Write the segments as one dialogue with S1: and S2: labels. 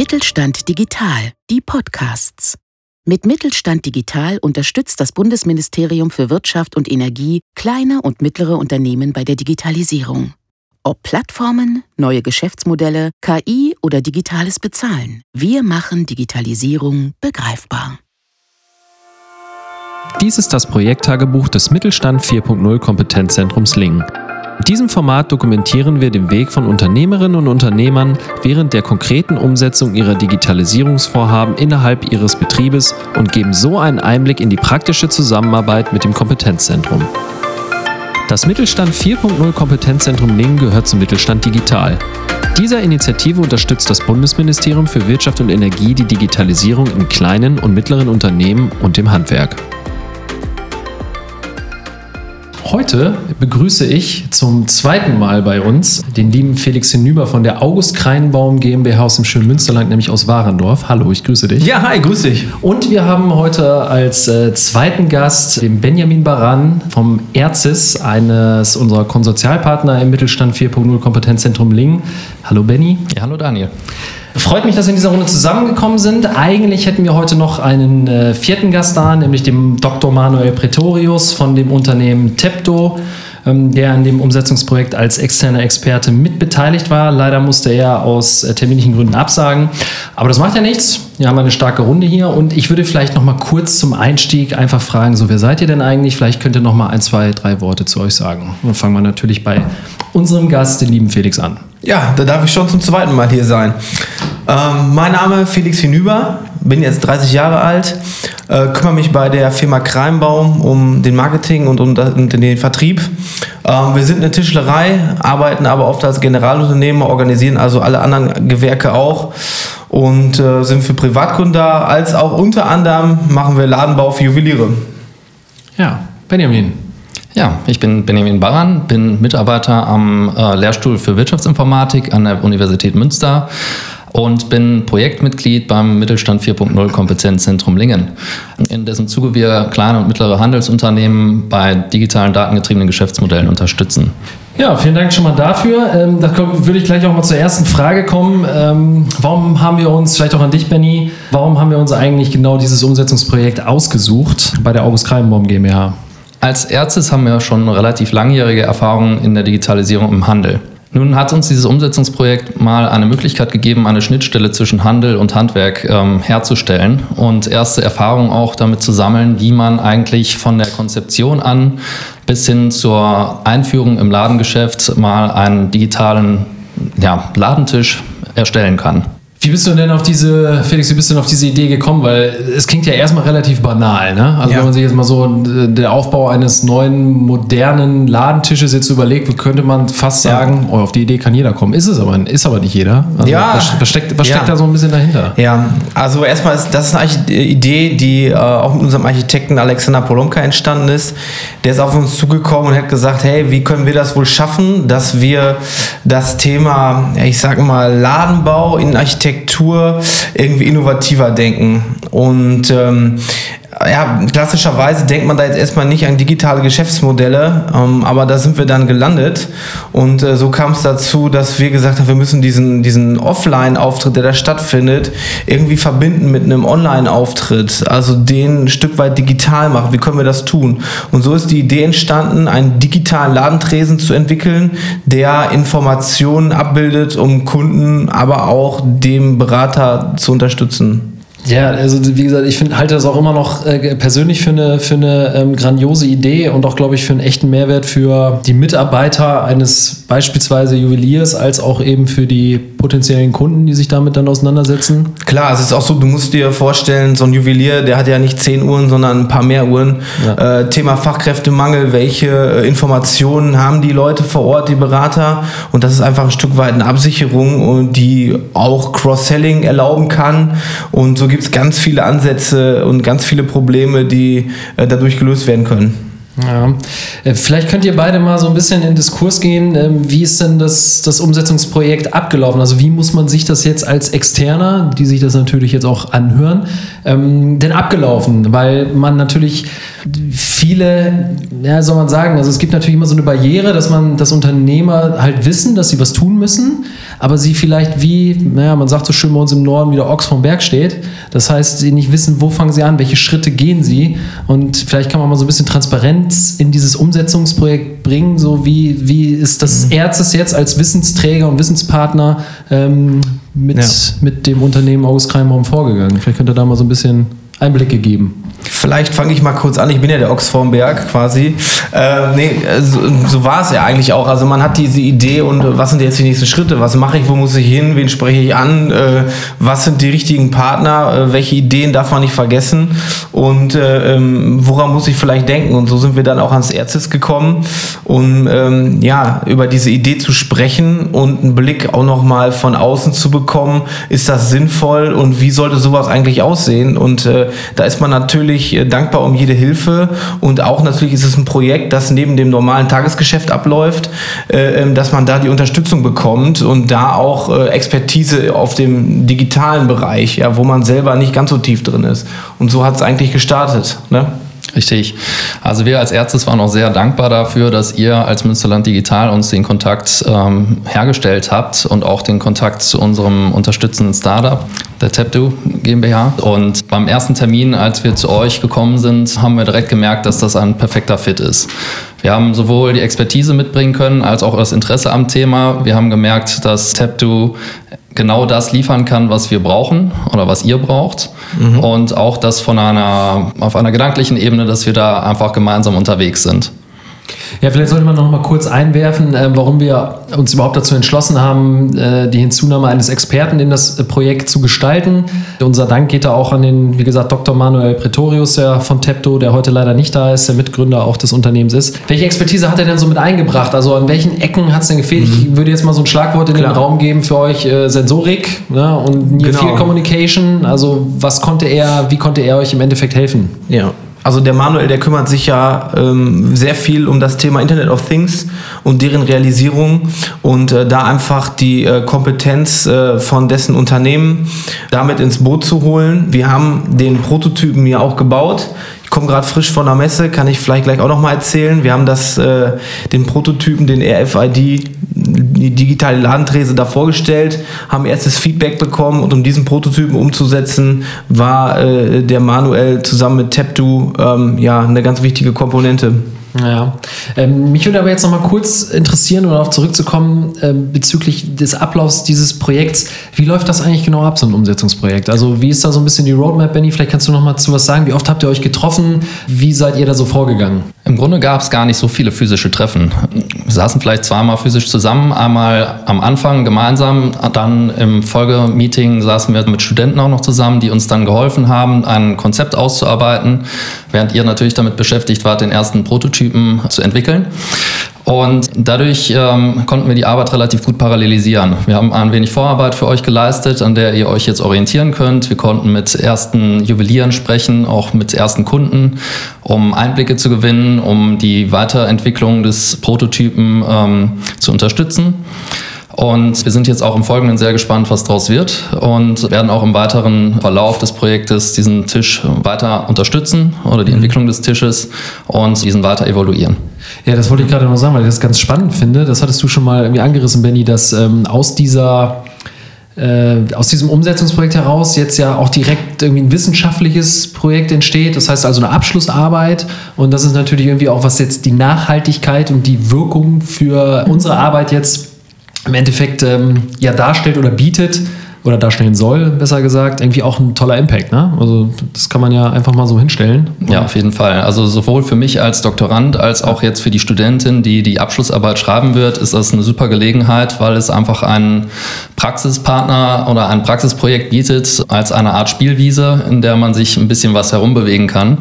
S1: Mittelstand Digital, die Podcasts. Mit Mittelstand Digital unterstützt das Bundesministerium für Wirtschaft und Energie kleine und mittlere Unternehmen bei der Digitalisierung. Ob Plattformen, neue Geschäftsmodelle, KI oder digitales Bezahlen, wir machen Digitalisierung begreifbar.
S2: Dies ist das Projekttagebuch des Mittelstand 4.0 Kompetenzzentrums Lingen. In diesem Format dokumentieren wir den Weg von Unternehmerinnen und Unternehmern während der konkreten Umsetzung ihrer Digitalisierungsvorhaben innerhalb ihres Betriebes und geben so einen Einblick in die praktische Zusammenarbeit mit dem Kompetenzzentrum. Das Mittelstand 4.0 Kompetenzzentrum Lingen gehört zum Mittelstand Digital. Dieser Initiative unterstützt das Bundesministerium für Wirtschaft und Energie die Digitalisierung in kleinen und mittleren Unternehmen und dem Handwerk. Heute begrüße ich zum zweiten Mal bei uns den lieben Felix Hinüber von der August Kreinbaum GmbH aus dem schönen Münsterland, nämlich aus Warendorf. Hallo, ich grüße dich.
S3: Ja, hi, grüße dich.
S2: Und wir haben heute als äh, zweiten Gast den Benjamin Baran vom ERZIS, eines unserer Konsortialpartner im Mittelstand 4.0 Kompetenzzentrum Lingen. Hallo Benny.
S3: Ja, hallo Daniel.
S2: Freut mich, dass wir in dieser Runde zusammengekommen sind. Eigentlich hätten wir heute noch einen äh, vierten Gast da, nämlich dem Dr. Manuel Pretorius von dem Unternehmen Tepto, ähm, der an dem Umsetzungsprojekt als externer Experte mitbeteiligt war. Leider musste er aus äh, terminlichen Gründen absagen. Aber das macht ja nichts. Wir haben eine starke Runde hier und ich würde vielleicht noch mal kurz zum Einstieg einfach fragen, so wer seid ihr denn eigentlich? Vielleicht könnt ihr noch mal ein, zwei, drei Worte zu euch sagen. Und dann fangen wir natürlich bei unserem Gast, den lieben Felix, an.
S3: Ja, da darf ich schon zum zweiten Mal hier sein. Ähm, mein Name ist Felix Hinüber, bin jetzt 30 Jahre alt, äh, kümmere mich bei der Firma Kreinbaum um den Marketing und um, um den Vertrieb. Ähm, wir sind eine Tischlerei, arbeiten aber oft als Generalunternehmer, organisieren also alle anderen Gewerke auch und äh, sind für Privatkunden da, als auch unter anderem machen wir Ladenbau für Juweliere.
S2: Ja, Benjamin.
S4: Ja, ich bin Benjamin Baran, bin Mitarbeiter am äh, Lehrstuhl für Wirtschaftsinformatik an der Universität Münster und bin Projektmitglied beim Mittelstand 4.0 Kompetenzzentrum Lingen, in dessen Zuge wir kleine und mittlere Handelsunternehmen bei digitalen datengetriebenen Geschäftsmodellen unterstützen.
S2: Ja, vielen Dank schon mal dafür. Ähm, da würde ich gleich auch mal zur ersten Frage kommen. Ähm, warum haben wir uns, vielleicht auch an dich, Benny, warum haben wir uns eigentlich genau dieses Umsetzungsprojekt ausgesucht bei der August Kreienbaum GmbH?
S4: Als Ärzte haben wir schon relativ langjährige Erfahrungen in der Digitalisierung im Handel. Nun hat uns dieses Umsetzungsprojekt mal eine Möglichkeit gegeben, eine Schnittstelle zwischen Handel und Handwerk ähm, herzustellen und erste Erfahrungen auch damit zu sammeln, wie man eigentlich von der Konzeption an bis hin zur Einführung im Ladengeschäft mal einen digitalen ja, Ladentisch erstellen kann.
S2: Wie bist du denn auf diese, Felix, wie bist du denn auf diese Idee gekommen? Weil es klingt ja erstmal relativ banal, ne? Also ja. wenn man sich jetzt mal so äh, der Aufbau eines neuen, modernen Ladentisches jetzt überlegt, könnte man fast sagen, ja. oh, auf die Idee kann jeder kommen. Ist es aber, ist aber nicht jeder. Also ja. Was, was steckt, was steckt da so ein bisschen dahinter?
S3: Ja, also erstmal ist das eine Idee, die äh, auch mit unserem Architekten Alexander Polomka entstanden ist. Der ist auf uns zugekommen und hat gesagt, hey, wie können wir das wohl schaffen, dass wir das Thema, ich sag mal, Ladenbau in Architektur Architektur irgendwie innovativer denken. Und ähm, ja, klassischerweise denkt man da jetzt erstmal nicht an digitale Geschäftsmodelle, ähm, aber da sind wir dann gelandet. Und äh, so kam es dazu, dass wir gesagt haben, wir müssen diesen, diesen Offline-Auftritt, der da stattfindet, irgendwie verbinden mit einem Online-Auftritt, also den ein Stück weit digital machen. Wie können wir das tun? Und so ist die Idee entstanden, einen digitalen Ladentresen zu entwickeln, der Informationen abbildet, um Kunden, aber auch dem Berater zu unterstützen.
S2: Ja, also wie gesagt, ich finde, halte das auch immer noch äh, persönlich für eine, für eine ähm, grandiose Idee und auch, glaube ich, für einen echten Mehrwert für die Mitarbeiter eines beispielsweise Juweliers, als auch eben für die potenziellen Kunden, die sich damit dann auseinandersetzen.
S3: Klar, es ist auch so, du musst dir vorstellen, so ein Juwelier, der hat ja nicht zehn Uhren, sondern ein paar mehr Uhren. Ja. Äh, Thema Fachkräftemangel, welche äh, Informationen haben die Leute vor Ort, die Berater? Und das ist einfach ein Stück weit eine Absicherung und die auch Cross-Selling erlauben kann. Und so gibt es ganz viele Ansätze und ganz viele Probleme, die äh, dadurch gelöst werden können.
S2: Ja. Äh, vielleicht könnt ihr beide mal so ein bisschen in Diskurs gehen. Ähm, wie ist denn das, das Umsetzungsprojekt abgelaufen? Also wie muss man sich das jetzt als Externer, die sich das natürlich jetzt auch anhören, ähm, denn abgelaufen? Weil man natürlich viele, ja, soll man sagen, also es gibt natürlich immer so eine Barriere, dass man, dass Unternehmer halt wissen, dass sie was tun müssen, aber sie vielleicht wie, naja, man sagt so schön bei uns im Norden, wie der Ochs vom Berg steht. Das heißt, sie nicht wissen, wo fangen sie an, welche Schritte gehen sie. Und vielleicht kann man mal so ein bisschen Transparenz in dieses Umsetzungsprojekt bringen, so wie, wie ist das mhm. Erzes jetzt als Wissensträger und Wissenspartner ähm, mit, ja. mit dem Unternehmen August Kreimraum vorgegangen. Vielleicht könnt ihr da mal so ein bisschen Einblicke geben.
S3: Vielleicht fange ich mal kurz an. Ich bin ja der Ochs vorm Berg quasi. Äh, nee, so, so war es ja eigentlich auch. Also man hat diese Idee und äh, was sind jetzt die nächsten Schritte? Was mache ich? Wo muss ich hin? Wen spreche ich an? Äh, was sind die richtigen Partner? Äh, welche Ideen darf man nicht vergessen? Und äh, ähm, woran muss ich vielleicht denken? Und so sind wir dann auch ans Erzis gekommen, um ähm, ja über diese Idee zu sprechen und einen Blick auch noch mal von außen zu bekommen. Ist das sinnvoll und wie sollte sowas eigentlich aussehen? Und äh, da ist man natürlich äh, dankbar um jede Hilfe und auch natürlich ist es ein Projekt, das neben dem normalen Tagesgeschäft abläuft, äh, ähm, dass man da die Unterstützung bekommt und da auch äh, Expertise auf dem digitalen Bereich, ja, wo man selber nicht ganz so tief drin ist. Und so hat es eigentlich gestartet. Ne?
S4: Richtig. Also wir als Ärzte waren auch sehr dankbar dafür, dass ihr als Münsterland Digital uns den Kontakt ähm, hergestellt habt und auch den Kontakt zu unserem unterstützenden Startup, der Tapdo GmbH. Und beim ersten Termin, als wir zu euch gekommen sind, haben wir direkt gemerkt, dass das ein perfekter Fit ist. Wir haben sowohl die Expertise mitbringen können, als auch das Interesse am Thema. Wir haben gemerkt, dass Tapdo genau das liefern kann, was wir brauchen oder was ihr braucht. Mhm. Und auch das von einer, auf einer gedanklichen Ebene, dass wir da einfach gemeinsam unterwegs sind.
S2: Ja, vielleicht sollte man noch mal kurz einwerfen, äh, warum wir uns überhaupt dazu entschlossen haben, äh, die Hinzunahme eines Experten in das äh, Projekt zu gestalten. Unser Dank geht da auch an den, wie gesagt, Dr. Manuel Pretorius der von Tepto, der heute leider nicht da ist, der Mitgründer auch des Unternehmens ist. Welche Expertise hat er denn so mit eingebracht? Also an welchen Ecken hat es denn gefehlt? Mhm. Ich würde jetzt mal so ein Schlagwort in Klar. den Raum geben für euch, äh, Sensorik ne? und Near genau. Field Communication. Also was konnte er, wie konnte er euch im Endeffekt helfen?
S3: Ja, also der Manuel, der kümmert sich ja ähm, sehr viel um das Thema Internet of Things und deren Realisierung und äh, da einfach die äh, Kompetenz äh, von dessen Unternehmen damit ins Boot zu holen. Wir haben den Prototypen ja auch gebaut. Ich komme gerade frisch von der Messe, kann ich vielleicht gleich auch noch mal erzählen. Wir haben das, äh, den Prototypen, den RFID, die digitale Ladentrese da vorgestellt, haben erstes Feedback bekommen und um diesen Prototypen umzusetzen, war äh, der Manuel zusammen mit Tapdo ähm, ja eine ganz wichtige Komponente.
S2: Ja, ähm, mich würde aber jetzt noch mal kurz interessieren, um darauf zurückzukommen, äh, bezüglich des Ablaufs dieses Projekts. Wie läuft das eigentlich genau ab, so ein Umsetzungsprojekt? Also wie ist da so ein bisschen die Roadmap, Benny? Vielleicht kannst du noch mal zu was sagen. Wie oft habt ihr euch getroffen? Wie seid ihr da so vorgegangen?
S4: Im Grunde gab es gar nicht so viele physische Treffen. Wir saßen vielleicht zweimal physisch zusammen, einmal am Anfang gemeinsam, dann im Folgemeeting saßen wir mit Studenten auch noch zusammen, die uns dann geholfen haben, ein Konzept auszuarbeiten, während ihr natürlich damit beschäftigt wart, den ersten Prototyp Prototypen zu entwickeln. Und dadurch ähm, konnten wir die Arbeit relativ gut parallelisieren. Wir haben ein wenig Vorarbeit für euch geleistet, an der ihr euch jetzt orientieren könnt. Wir konnten mit ersten Juwelieren sprechen, auch mit ersten Kunden, um Einblicke zu gewinnen, um die Weiterentwicklung des Prototypen ähm, zu unterstützen. Und wir sind jetzt auch im Folgenden sehr gespannt, was daraus wird und werden auch im weiteren Verlauf des Projektes diesen Tisch weiter unterstützen oder die. Entwicklung des Tisches und diesen weiter evaluieren.
S2: Ja, das wollte ich gerade noch sagen, weil ich das ganz spannend finde. Das hattest du schon mal irgendwie angerissen, Benny, dass ähm, aus dieser äh, aus diesem Umsetzungsprojekt heraus jetzt ja auch direkt irgendwie ein wissenschaftliches Projekt entsteht. Das heißt also eine Abschlussarbeit. Und das ist natürlich irgendwie auch, was jetzt die Nachhaltigkeit und die Wirkung für unsere Arbeit jetzt im Endeffekt ähm, ja darstellt oder bietet oder darstellen soll, besser gesagt, irgendwie auch ein toller Impact. Ne? Also das kann man ja einfach mal so hinstellen.
S4: Ja, auf jeden Fall. Also sowohl für mich als Doktorand als auch jetzt für die Studentin, die die Abschlussarbeit schreiben wird, ist das eine super Gelegenheit, weil es einfach einen Praxispartner oder ein Praxisprojekt bietet als eine Art Spielwiese, in der man sich ein bisschen was herumbewegen kann.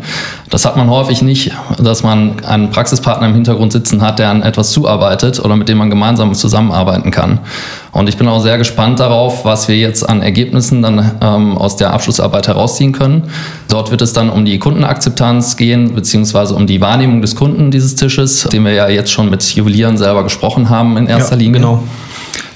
S4: Das hat man häufig nicht, dass man einen Praxispartner im Hintergrund sitzen hat, der an etwas zuarbeitet oder mit dem man gemeinsam zusammenarbeiten kann. Und ich bin auch sehr gespannt darauf, was wir jetzt an Ergebnissen dann ähm, aus der Abschlussarbeit herausziehen können. Dort wird es dann um die Kundenakzeptanz gehen, beziehungsweise um die Wahrnehmung des Kunden dieses Tisches, den wir ja jetzt schon mit Juwelieren selber gesprochen haben in erster ja, Linie. Genau.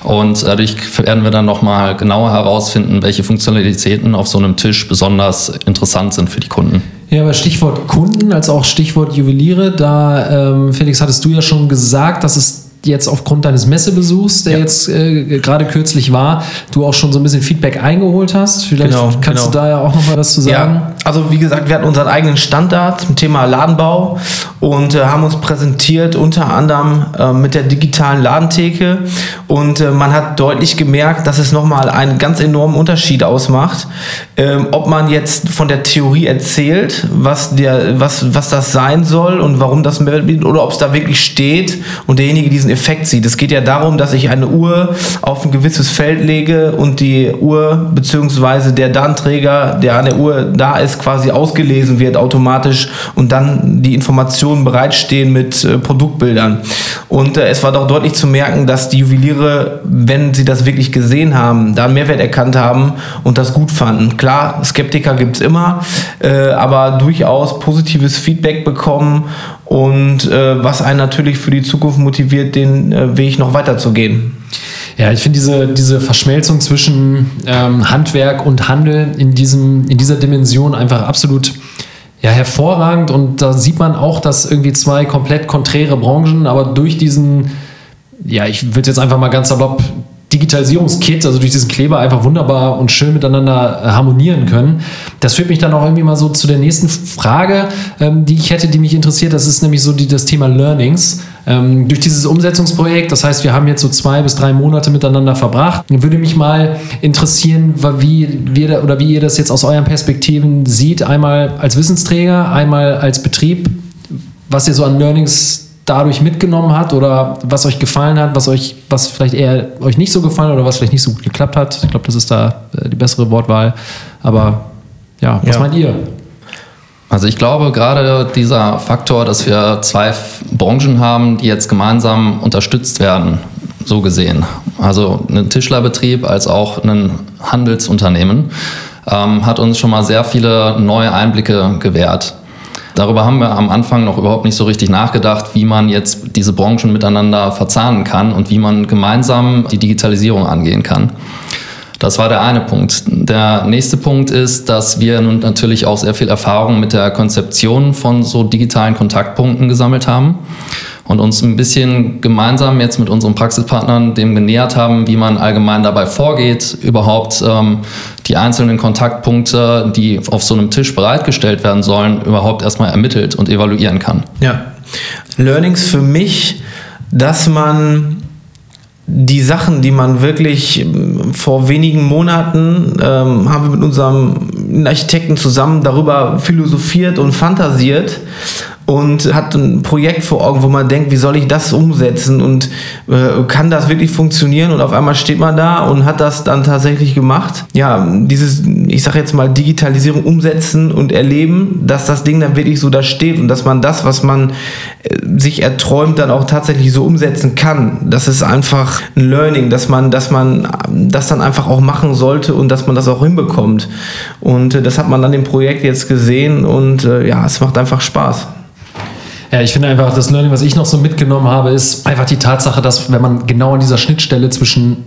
S4: Und dadurch werden wir dann nochmal genauer herausfinden, welche Funktionalitäten auf so einem Tisch besonders interessant sind für die Kunden.
S2: Ja, aber Stichwort Kunden, als auch Stichwort Juweliere, da, ähm, Felix, hattest du ja schon gesagt, dass es jetzt aufgrund deines Messebesuchs, der ja. jetzt äh, gerade kürzlich war, du auch schon so ein bisschen Feedback eingeholt hast. Vielleicht genau, kannst genau. du da ja auch noch mal was zu sagen. Ja,
S3: also wie gesagt, wir hatten unseren eigenen Standard zum Thema Ladenbau und äh, haben uns präsentiert unter anderem äh, mit der digitalen Ladentheke und äh, man hat deutlich gemerkt, dass es nochmal einen ganz enormen Unterschied ausmacht, ähm, ob man jetzt von der Theorie erzählt, was, der, was, was das sein soll und warum das bietet oder ob es da wirklich steht und derjenige diesen Effekt sieht. Es geht ja darum, dass ich eine Uhr auf ein gewisses Feld lege und die Uhr bzw. der Datenträger, der an der Uhr da ist, quasi ausgelesen wird automatisch und dann die Informationen bereitstehen mit äh, Produktbildern. Und äh, es war doch deutlich zu merken, dass die Juweliere, wenn sie das wirklich gesehen haben, da einen Mehrwert erkannt haben und das gut fanden. Klar, Skeptiker gibt es immer, äh, aber durchaus positives Feedback bekommen und äh, was einen natürlich für die Zukunft motiviert, den äh, Weg noch weiterzugehen.
S2: Ja, ich finde diese, diese Verschmelzung zwischen ähm, Handwerk und Handel in, diesem, in dieser Dimension einfach absolut ja, hervorragend. Und da sieht man auch, dass irgendwie zwei komplett konträre Branchen, aber durch diesen, ja, ich würde jetzt einfach mal ganz salopp Digitalisierungskit, also durch diesen Kleber einfach wunderbar und schön miteinander äh, harmonieren können. Das führt mich dann auch irgendwie mal so zu der nächsten Frage, ähm, die ich hätte, die mich interessiert. Das ist nämlich so die, das Thema Learnings. Ähm, durch dieses Umsetzungsprojekt, das heißt, wir haben jetzt so zwei bis drei Monate miteinander verbracht. Würde mich mal interessieren, wie wir oder wie ihr das jetzt aus euren Perspektiven sieht. Einmal als Wissensträger, einmal als Betrieb, was ihr so an Learnings dadurch mitgenommen hat oder was euch gefallen hat, was euch, was vielleicht eher euch nicht so gefallen oder was vielleicht nicht so gut geklappt hat. Ich glaube, das ist da äh, die bessere Wortwahl. Aber ja, was ja. meint ihr?
S4: Also ich glaube gerade dieser Faktor, dass wir zwei Branchen haben, die jetzt gemeinsam unterstützt werden, so gesehen. Also einen Tischlerbetrieb als auch ein Handelsunternehmen, ähm, hat uns schon mal sehr viele neue Einblicke gewährt. Darüber haben wir am Anfang noch überhaupt nicht so richtig nachgedacht, wie man jetzt diese Branchen miteinander verzahnen kann und wie man gemeinsam die Digitalisierung angehen kann. Das war der eine Punkt. Der nächste Punkt ist, dass wir nun natürlich auch sehr viel Erfahrung mit der Konzeption von so digitalen Kontaktpunkten gesammelt haben und uns ein bisschen gemeinsam jetzt mit unseren Praxispartnern dem genähert haben, wie man allgemein dabei vorgeht, überhaupt ähm, die einzelnen Kontaktpunkte, die auf so einem Tisch bereitgestellt werden sollen, überhaupt erstmal ermittelt und evaluieren kann.
S3: Ja. Learnings für mich, dass man die Sachen, die man wirklich ähm, vor wenigen Monaten ähm, haben wir mit unserem Architekten zusammen darüber philosophiert und fantasiert und hat ein Projekt vor Augen, wo man denkt, wie soll ich das umsetzen und äh, kann das wirklich funktionieren? Und auf einmal steht man da und hat das dann tatsächlich gemacht. Ja, dieses, ich sage jetzt mal, Digitalisierung umsetzen und erleben, dass das Ding dann wirklich so da steht und dass man das, was man äh, sich erträumt, dann auch tatsächlich so umsetzen kann. Das ist einfach ein Learning, dass man, dass man das dann einfach auch machen sollte und dass man das auch hinbekommt. Und äh, das hat man dann im Projekt jetzt gesehen und äh, ja, es macht einfach Spaß.
S2: Ja, ich finde einfach, das Learning, was ich noch so mitgenommen habe, ist einfach die Tatsache, dass wenn man genau an dieser Schnittstelle zwischen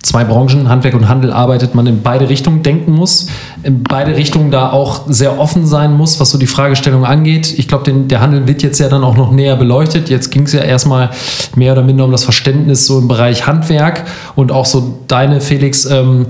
S2: zwei Branchen, Handwerk und Handel arbeitet, man in beide Richtungen denken muss, in beide Richtungen da auch sehr offen sein muss, was so die Fragestellung angeht. Ich glaube, der Handel wird jetzt ja dann auch noch näher beleuchtet. Jetzt ging es ja erstmal mehr oder minder um das Verständnis so im Bereich Handwerk und auch so deine, Felix, ähm,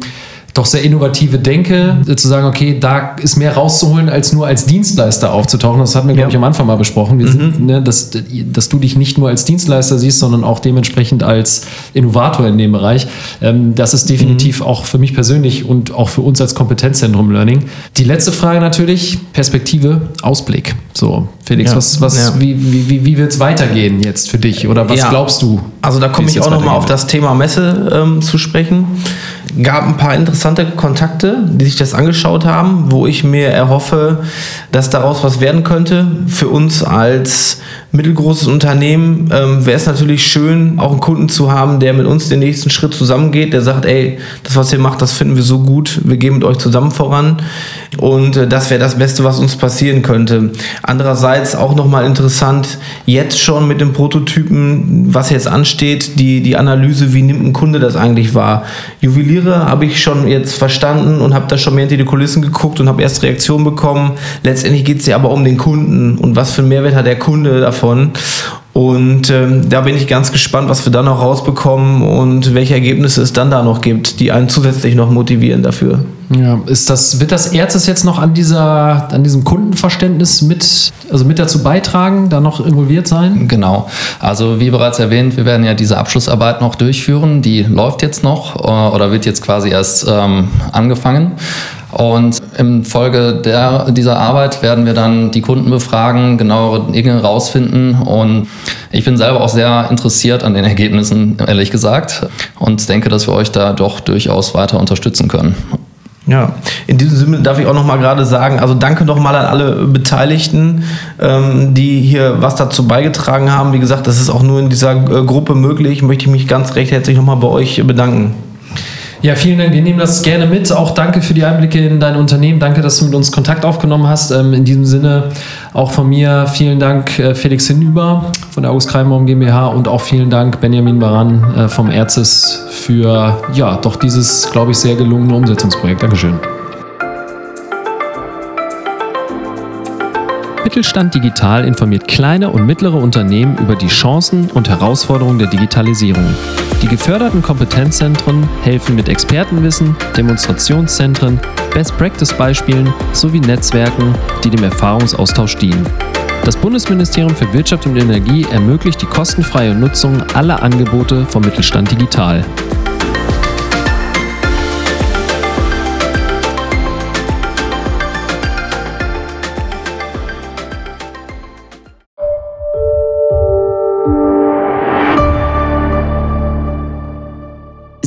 S2: doch sehr innovative Denke, zu sagen, okay, da ist mehr rauszuholen, als nur als Dienstleister aufzutauchen. Das hatten wir, ja. glaube ich, am Anfang mal besprochen. Mhm. sind, ne, dass, dass du dich nicht nur als Dienstleister siehst, sondern auch dementsprechend als Innovator in dem Bereich. Ähm, das ist definitiv mhm. auch für mich persönlich und auch für uns als Kompetenzzentrum Learning. Die letzte Frage natürlich, Perspektive, Ausblick. So, Felix, ja. was, was, ja. wie, wie, wie wird es weitergehen jetzt für dich? Oder was glaubst du?
S3: Also da komme ich auch nochmal auf das Thema Messe ähm, zu sprechen gab ein paar interessante Kontakte, die sich das angeschaut haben, wo ich mir erhoffe, dass daraus was werden könnte. Für uns als mittelgroßes Unternehmen ähm, wäre es natürlich schön, auch einen Kunden zu haben, der mit uns den nächsten Schritt zusammengeht, der sagt, ey, das, was ihr macht, das finden wir so gut, wir gehen mit euch zusammen voran. Und äh, das wäre das Beste, was uns passieren könnte. Andererseits auch nochmal interessant, jetzt schon mit dem Prototypen, was jetzt ansteht, die, die Analyse, wie nimmt ein Kunde das eigentlich wahr. Juweliere habe ich schon jetzt verstanden und habe da schon mehr hinter die Kulissen geguckt und habe erst Reaktionen bekommen. Letztendlich geht es ja aber um den Kunden und was für einen Mehrwert hat der Kunde davon davon. Und ähm, da bin ich ganz gespannt, was wir da noch rausbekommen und welche Ergebnisse es dann da noch gibt, die einen zusätzlich noch motivieren dafür.
S2: Ja, ist das, wird das Erzes jetzt noch an, dieser, an diesem Kundenverständnis mit, also mit dazu beitragen, da noch involviert sein?
S4: Genau. Also wie bereits erwähnt, wir werden ja diese Abschlussarbeit noch durchführen. Die läuft jetzt noch äh, oder wird jetzt quasi erst ähm, angefangen. Und im Folge der, dieser Arbeit werden wir dann die Kunden befragen, genauere Dinge rausfinden. Und ich bin selber auch sehr interessiert an den Ergebnissen, ehrlich gesagt. Und denke, dass wir euch da doch durchaus weiter unterstützen können.
S3: Ja, in diesem Sinne darf ich auch noch mal gerade sagen, also danke noch mal an alle Beteiligten, ähm, die hier was dazu beigetragen haben. Wie gesagt, das ist auch nur in dieser äh, Gruppe möglich. Möchte ich mich ganz recht herzlich noch mal bei euch bedanken.
S2: Ja, vielen Dank. Wir nehmen das gerne mit. Auch danke für die Einblicke in dein Unternehmen. Danke, dass du mit uns Kontakt aufgenommen hast. Ähm, in diesem Sinne auch von mir vielen Dank äh, Felix Hinüber von der August Kreimbaum GmbH und auch vielen Dank Benjamin Baran äh, vom Erzes für ja doch dieses, glaube ich, sehr gelungene Umsetzungsprojekt. Dankeschön. Mittelstand Digital informiert kleine und mittlere Unternehmen über die Chancen und Herausforderungen der Digitalisierung. Die geförderten Kompetenzzentren helfen mit Expertenwissen, Demonstrationszentren, Best-Practice-Beispielen sowie Netzwerken, die dem Erfahrungsaustausch dienen. Das Bundesministerium für Wirtschaft und Energie ermöglicht die kostenfreie Nutzung aller Angebote vom Mittelstand Digital.